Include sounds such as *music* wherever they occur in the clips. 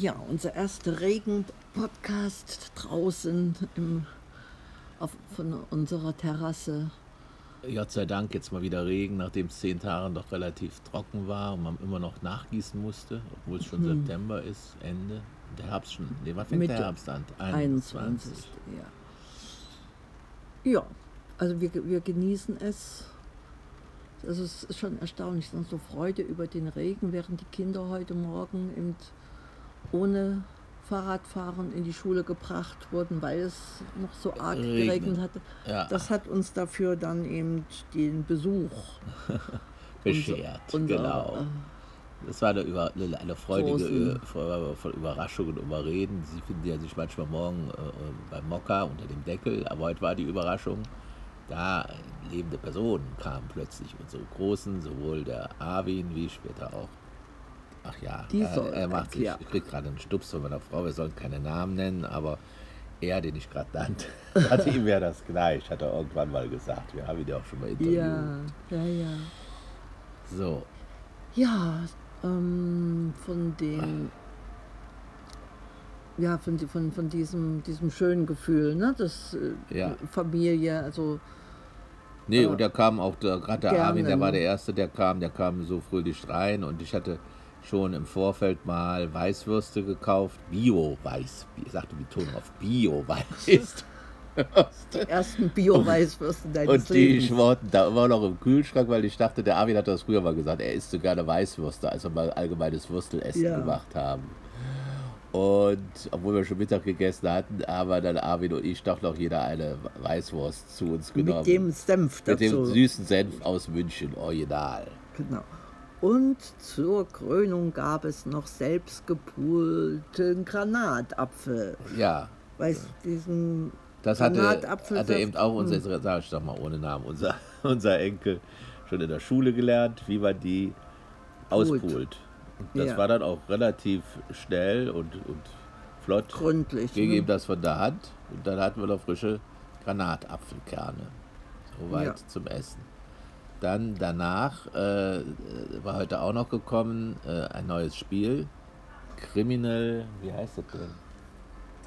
Ja, unser erster Regen-Podcast draußen im, auf, von unserer Terrasse. Gott sei Dank jetzt mal wieder Regen, nachdem es zehn Tage doch relativ trocken war und man immer noch nachgießen musste, obwohl es schon Mhm. September ist, Ende. Der Herbst schon. Nee, wann fängt Mitte der Herbst an? 21. Ja. ja, also wir, wir genießen es. Also es ist schon erstaunlich, so Freude über den Regen, während die Kinder heute Morgen eben ohne Fahrradfahren in die Schule gebracht wurden, weil es noch so arg Regnet. geregnet hatte. Ja, Das hat uns dafür dann eben den Besuch *laughs* beschert. unser, genau. Das war eine, über, eine, eine freudige Großen- von Überraschungen und Überreden. Sie finden ja sich manchmal morgen äh, äh, beim Mokka unter dem Deckel, aber heute war die Überraschung, da lebende Personen kamen plötzlich. Unsere Großen, sowohl der Arvin wie später auch. Ach ja, Die er, soll- er macht sich, ja. ich krieg gerade einen Stups von meiner Frau, wir sollen keine Namen nennen, aber er, den ich gerade nannte, *laughs* hatte ihm ja das gleich, hat er irgendwann mal gesagt. Wir haben ihn ja auch schon mal interviewt. Ja, ja, ja. So, Ja, ähm, von den, ja, von, von, von diesem, diesem schönen Gefühl, ne, das äh, Ja. Familie, also Nee, Äh, und der kam auch, gerade der. Armin, der war der Erste, der kam, der kam so fröhlich rein und ich hatte schon im Vorfeld mal Weißwürste gekauft, Bio-Weiß, ich sagte Betonung auf Bio-Weiß. die ersten Bio-Weißwürste deines und die Lebens. schworten da immer noch im Kühlschrank, weil ich dachte, der Armin hat das früher mal gesagt, er isst so gerne Weißwürste, als wir mal allgemeines Würstelessen Ja. gemacht haben. Und obwohl wir schon Mittag gegessen hatten, aber dann Armin und ich doch noch jeder eine Weißwurst zu uns genommen. Mit dem Senf Mit dem dazu. süßen Senf aus München, original. Genau. Und zur Krönung gab es noch selbstgepulten Granatapfel. Ja, Weißt du, diesen das hatte, hatte eben auch unser, Hm. sag ich doch mal ohne Namen, unser, *laughs* unser Enkel schon in der Schule gelernt, wie man die Pult. auspult. Und das Ja. war dann auch relativ schnell und, und flott. gründlich. Ging ne? ihm das von der Hand und dann hatten wir noch frische Granatapfelkerne. Soweit Ja. zum Essen. Dann danach äh, war heute auch noch gekommen äh, ein neues Spiel. Criminal, wie heißt das denn?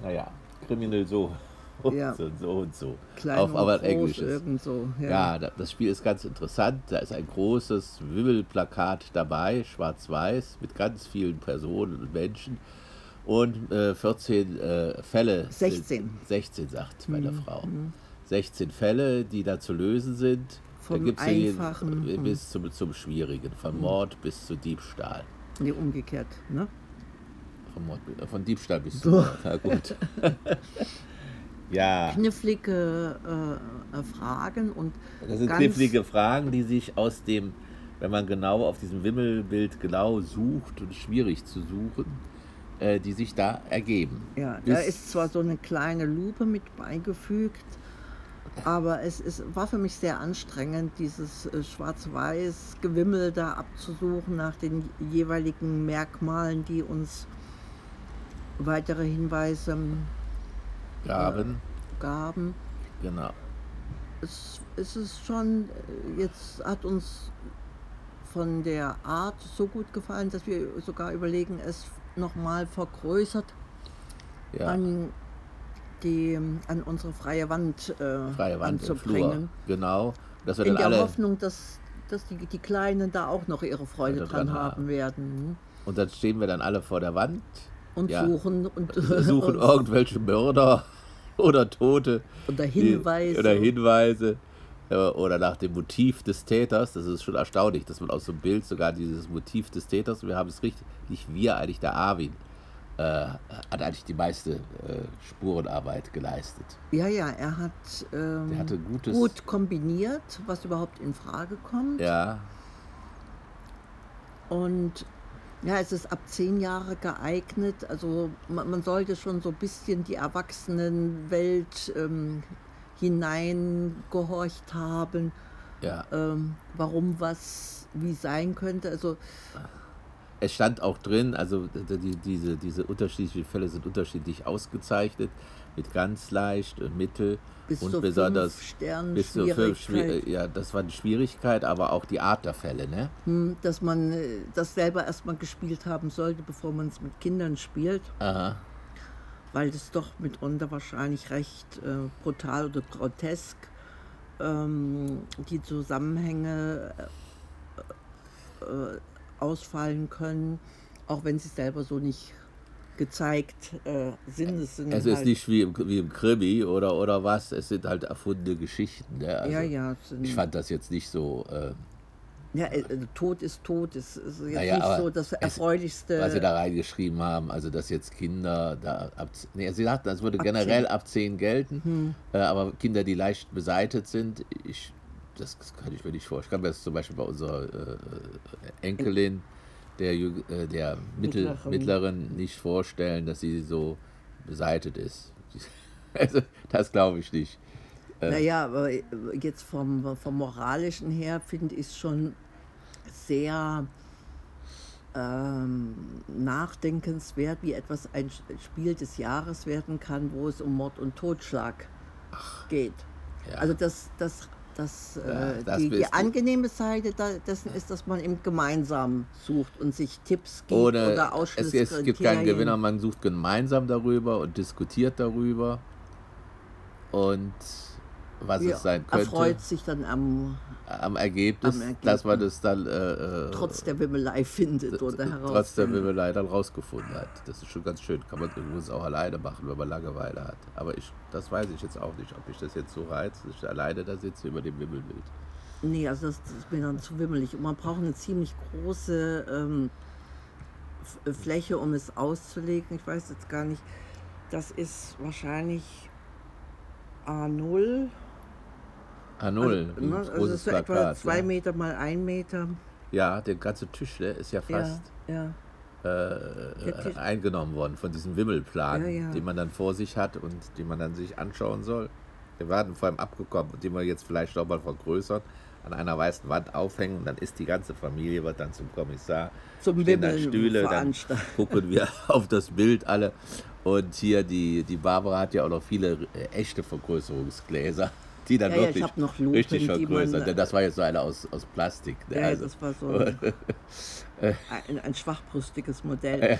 Naja, Criminal so *laughs* und Ja. so und so und so. Klein Auf und aber groß, Englisches. So. Ja. Ja, da- das Spiel ist ganz interessant. Da ist ein großes Wimmelplakat dabei, schwarz-weiß, mit ganz vielen Personen und Menschen. Und äh, 14 äh, Fälle. 16. 16, sagt meine Mhm, Frau. 16 Fälle, die da zu lösen sind. Vom da ja jeden- Einfachen, äh, bis zum, zum Schwierigen. Von Mord bis zu Diebstahl. Nee, umgekehrt. Ne? Von, Mord, äh, von Diebstahl bis zu So. Mord. Na gut. *laughs* ja. Knifflige äh, äh, Fragen und Das sind knifflige Fragen, die sich aus dem, wenn man genau auf diesem Wimmelbild genau sucht und schwierig zu suchen, äh, die sich da ergeben. Ja, da ist zwar so eine kleine Lupe mit beigefügt, aber es ist, war für mich sehr anstrengend, dieses äh, schwarz-weiß Gewimmel da abzusuchen nach den jeweiligen Merkmalen, die uns weitere Hinweise Gaben, gaben. genau. Es, es ist schon, äh, jetzt hat uns von der Art so gut gefallen, dass wir sogar überlegen, es nochmal vergrößert Ja, an, die, an unsere freie Wand, äh, freie Wand anzubringen. Genau. Dass wir In der alle, Hoffnung, dass, dass die, die Kleinen da auch noch ihre Freude dran dran haben werden. und dann stehen wir dann alle vor der Wand, Und Ja. suchen und *laughs* suchen und, irgendwelche Mörder *laughs* oder Tote. oder die- Hinweise. Oder Hinweise. äh, Oder nach dem Motiv des Täters. Das ist schon erstaunlich, dass man aus so einem Bild sogar dieses Motiv des Täters, wir haben es richtig, nicht wir, eigentlich der Arvin, äh, hat eigentlich die meiste äh, Spurenarbeit geleistet. Ja, ja, er hat, ähm, hatte gutes. gut kombiniert, was überhaupt in Frage kommt. Ja, Und ja, es ist ab zehn Jahre geeignet. Also man, man sollte schon so ein bisschen die Erwachsenenwelt ähm, hineingehorcht haben, ja. ähm, warum was wie sein könnte. Also es stand auch drin, also die, diese, diese unterschiedlichen Fälle sind unterschiedlich ausgezeichnet, mit ganz leicht, äh, mittel Bis und zu besonders fünf bis zu fünf Schwierigkeit. Schwier- ja, das war die Schwierigkeit, aber auch die Art der Fälle, ne? Hm, dass man äh, das selber erstmal gespielt haben sollte, bevor man es mit Kindern spielt, Aha. weil es doch mitunter wahrscheinlich recht äh, brutal oder grotesk ähm, die Zusammenhänge äh, äh, ausfallen können, auch wenn sie selber so nicht gezeigt äh, sind. Es sind Es ist halt, nicht wie im, wie im Krimi oder, oder was, es sind halt erfundene Geschichten. Ne? Also, ja, ja, es Ich fand das jetzt nicht so, äh, ja, äh, äh, Tod ist Tod, es ist jetzt Naja, nicht so das es- erfreulichste. was sie da reingeschrieben haben, also dass jetzt Kinder da ab, nee, sie sagten, das würde Ab generell 10. ab 10 gelten, äh, aber Kinder, die leicht beseitet sind, ich, das kann ich mir nicht vorstellen. Ich kann mir das zum Beispiel bei unserer äh, Enkelin, der, äh, der Mittel, Mittleren. Nicht vorstellen, dass sie so beseitet ist. *laughs* Also, das glaube ich nicht. Naja, aber äh, jetzt vom, vom Moralischen her finde ich es schon sehr ähm, nachdenkenswert, wie etwas ein Spiel des Jahres werden kann, wo es um Mord und Totschlag geht. Ja. Also das, das, das, Ja, äh, das die, die angenehme Seite dessen ist, dass man eben gemeinsam sucht und sich Tipps gibt Ohne, oder es, Ausschlusskriterien. es gibt keinen Gewinner, man sucht gemeinsam darüber und diskutiert darüber. Und was Ja, es sein könnte erfreut sich dann am, am Ergebnis, am Ergebnis. dass man es dann äh, äh, trotz der Wimmelei findet oder heraus. trotz der Wimmelei dann rausgefunden hat. Das ist schon ganz schön. Kann man übrigens auch alleine machen, wenn man Langeweile hat. Aber ich, das weiß ich jetzt auch nicht, ob ich das jetzt so reizt, dass ich alleine da sitze über dem Wimmelbild. Nee, also das, das ist mir dann zu wimmelig. Und man braucht eine ziemlich große ähm, F- Fläche, um es auszulegen. Ich weiß jetzt gar nicht. Das ist wahrscheinlich A0. A0, Also, wie ein ne, also ist so etwa Plakat. zwei ja. Meter mal ein Meter. ja, der ganze Tisch ne, ist ja fast Ja, ja. äh, Der eingenommen worden von diesem Wimmelplan, den man dann vor sich hat und den man dann sich anschauen soll. Der war dann vor allem abgekommen und den wir jetzt vielleicht auch mal vergrößern, an einer weißen Wand aufhängen und dann ist die ganze Familie, wird dann zum Kommissar, Zum Wimmeln Stühle, dann *laughs* gucken wir auf das Bild alle. Und hier die, die Barbara hat ja auch noch viele äh, echte Vergrößerungsgläser, die dann Ja, ja, ich wirklich noch Lupen, richtig vergrößert. Denn das war jetzt so eine aus, aus Plastik. ne? Ja, Also, das war so ein, *laughs* ein, ein schwachbrüstiges Modell.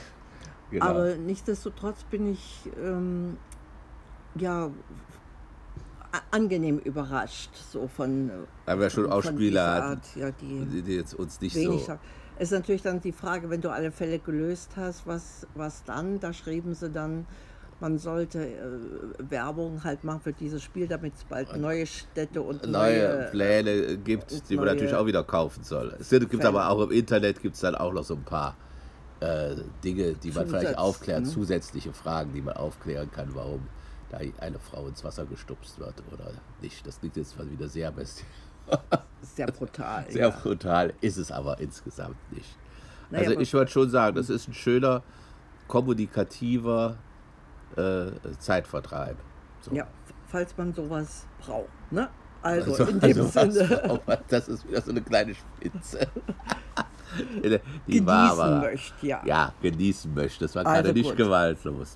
genau. Aber nichtsdestotrotz bin ich ähm, ja angenehm überrascht, so von. äh, Haben wir schon von auch dieser Spieler hatten, Art, ja, die die, jetzt uns nicht wenig so. sagen. Es ist natürlich dann die Frage, wenn du alle Fälle gelöst hast, was, was dann? Da schrieben sie dann, man sollte äh, Werbung halt machen für dieses Spiel, damit es bald neue Städte und neue neue, Pläne gibt, die man natürlich auch wieder kaufen soll. Es gibt Fälle. aber auch im Internet gibt es dann auch noch so ein paar äh, Dinge, die man vielleicht aufklärt, ne? zusätzliche Fragen, die man aufklären kann, warum da eine Frau ins Wasser gestupst wird oder nicht. Das klingt jetzt mal wieder sehr bestial. *laughs* sehr brutal. Sehr ja. brutal ist es aber insgesamt nicht. Naja, also ich würde schon sagen, das ist ein schöner, kommunikativer äh, Zeitvertreib. So. Ja, falls man sowas braucht. Ne? Also, Also, in dem also was Sinne braucht *laughs* man? das ist wieder so eine kleine Spitze. *laughs* Die genießen Barbara. möchte, ja. Ja, genießen möchte. Das war Also gerade nicht gewaltlos.